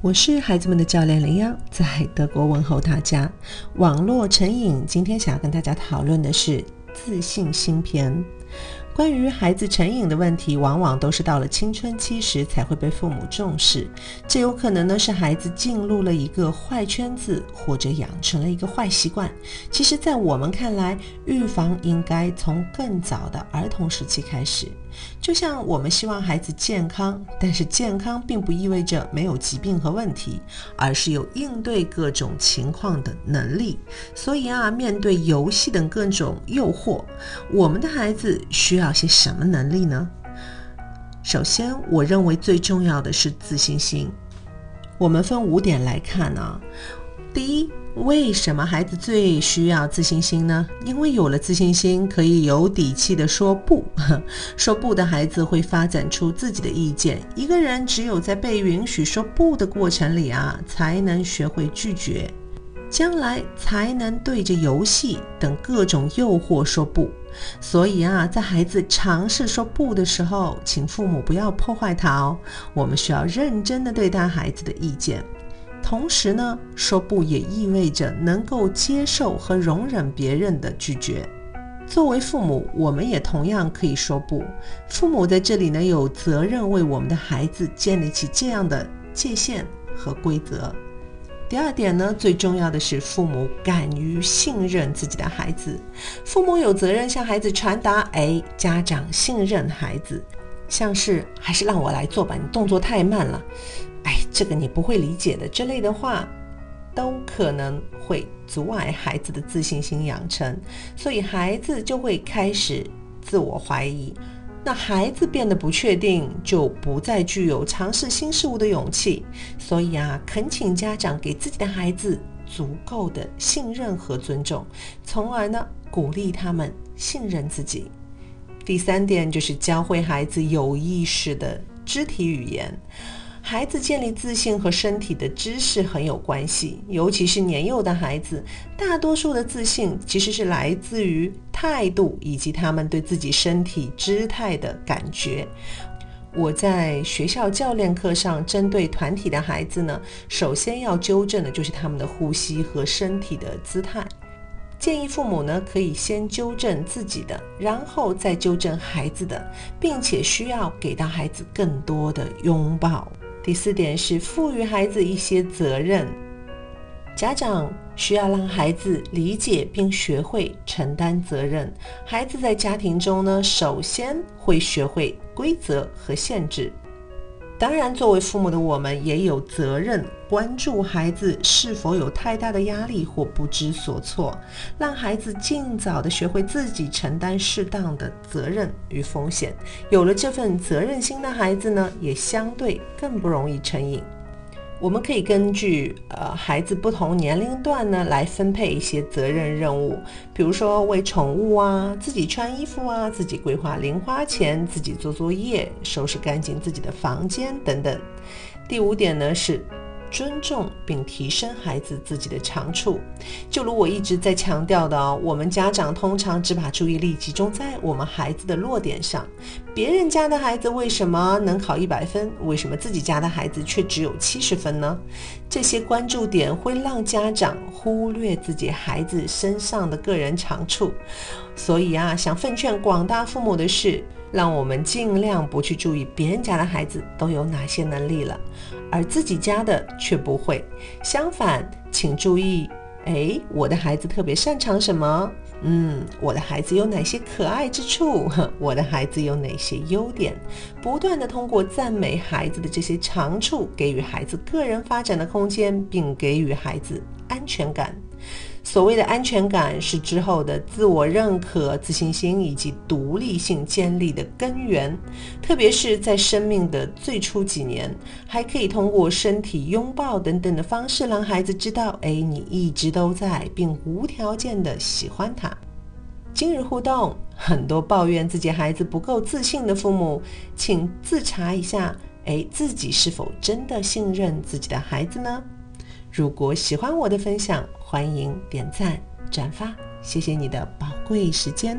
我是孩子们的教练林央，在德国问候大家。网络成瘾，今天想要跟大家讨论的是自信心篇。关于孩子成瘾的问题，往往都是到了青春期时才会被父母重视。这有可能呢是孩子进入了一个坏圈子，或者养成了一个坏习惯。其实，在我们看来，预防应该从更早的儿童时期开始。就像我们希望孩子健康，但是健康并不意味着没有疾病和问题，而是有应对各种情况的能力。所以啊，面对游戏等各种诱惑，我们的孩子需要。些什么能力呢？首先，我认为最重要的是自信心。我们分五点来看啊。第一，为什么孩子最需要自信心呢？因为有了自信心，可以有底气的说不。说不的孩子会发展出自己的意见。一个人只有在被允许说不的过程里啊，才能学会拒绝。将来才能对着游戏等各种诱惑说不。所以啊，在孩子尝试说不的时候，请父母不要破坏他哦。我们需要认真的对待孩子的意见。同时呢，说不也意味着能够接受和容忍别人的拒绝。作为父母，我们也同样可以说不。父母在这里呢，有责任为我们的孩子建立起这样的界限和规则。第二点呢，最重要的是父母敢于信任自己的孩子。父母有责任向孩子传达：哎，家长信任孩子。像是还是让我来做吧，你动作太慢了。这个你不会理解的。这类的话，都可能会阻碍孩子的自信心养成，所以孩子就会开始自我怀疑。那孩子变得不确定，就不再具有尝试新事物的勇气。所以啊，恳请家长给自己的孩子足够的信任和尊重，从而呢鼓励他们信任自己。第三点就是教会孩子有意识的肢体语言。孩子建立自信和身体的知识很有关系，尤其是年幼的孩子，大多数的自信其实是来自于态度以及他们对自己身体姿态的感觉。我在学校教练课上，针对团体的孩子呢，首先要纠正的就是他们的呼吸和身体的姿态。建议父母呢，可以先纠正自己的，然后再纠正孩子的，并且需要给到孩子更多的拥抱。第四点是赋予孩子一些责任，家长需要让孩子理解并学会承担责任。孩子在家庭中呢，首先会学会规则和限制。当然，作为父母的我们也有责任关注孩子是否有太大的压力或不知所措，让孩子尽早的学会自己承担适当的责任与风险。有了这份责任心的孩子呢，也相对更不容易成瘾。我们可以根据呃孩子不同年龄段呢来分配一些责任任务，比如说喂宠物啊，自己穿衣服啊，自己规划零花钱，自己做作业，收拾干净自己的房间等等。第五点呢是。尊重并提升孩子自己的长处，就如我一直在强调的，我们家长通常只把注意力集中在我们孩子的弱点上。别人家的孩子为什么能考一百分？为什么自己家的孩子却只有七十分呢？这些关注点会让家长忽略自己孩子身上的个人长处。所以啊，想奉劝广大父母的是。让我们尽量不去注意别人家的孩子都有哪些能力了，而自己家的却不会。相反，请注意，哎，我的孩子特别擅长什么？嗯，我的孩子有哪些可爱之处？我的孩子有哪些优点？不断的通过赞美孩子的这些长处，给予孩子个人发展的空间，并给予孩子安全感。所谓的安全感是之后的自我认可、自信心以及独立性建立的根源，特别是在生命的最初几年，还可以通过身体拥抱等等的方式，让孩子知道，哎，你一直都在，并无条件的喜欢他。今日互动，很多抱怨自己孩子不够自信的父母，请自查一下，哎，自己是否真的信任自己的孩子呢？如果喜欢我的分享，欢迎点赞转发，谢谢你的宝贵时间。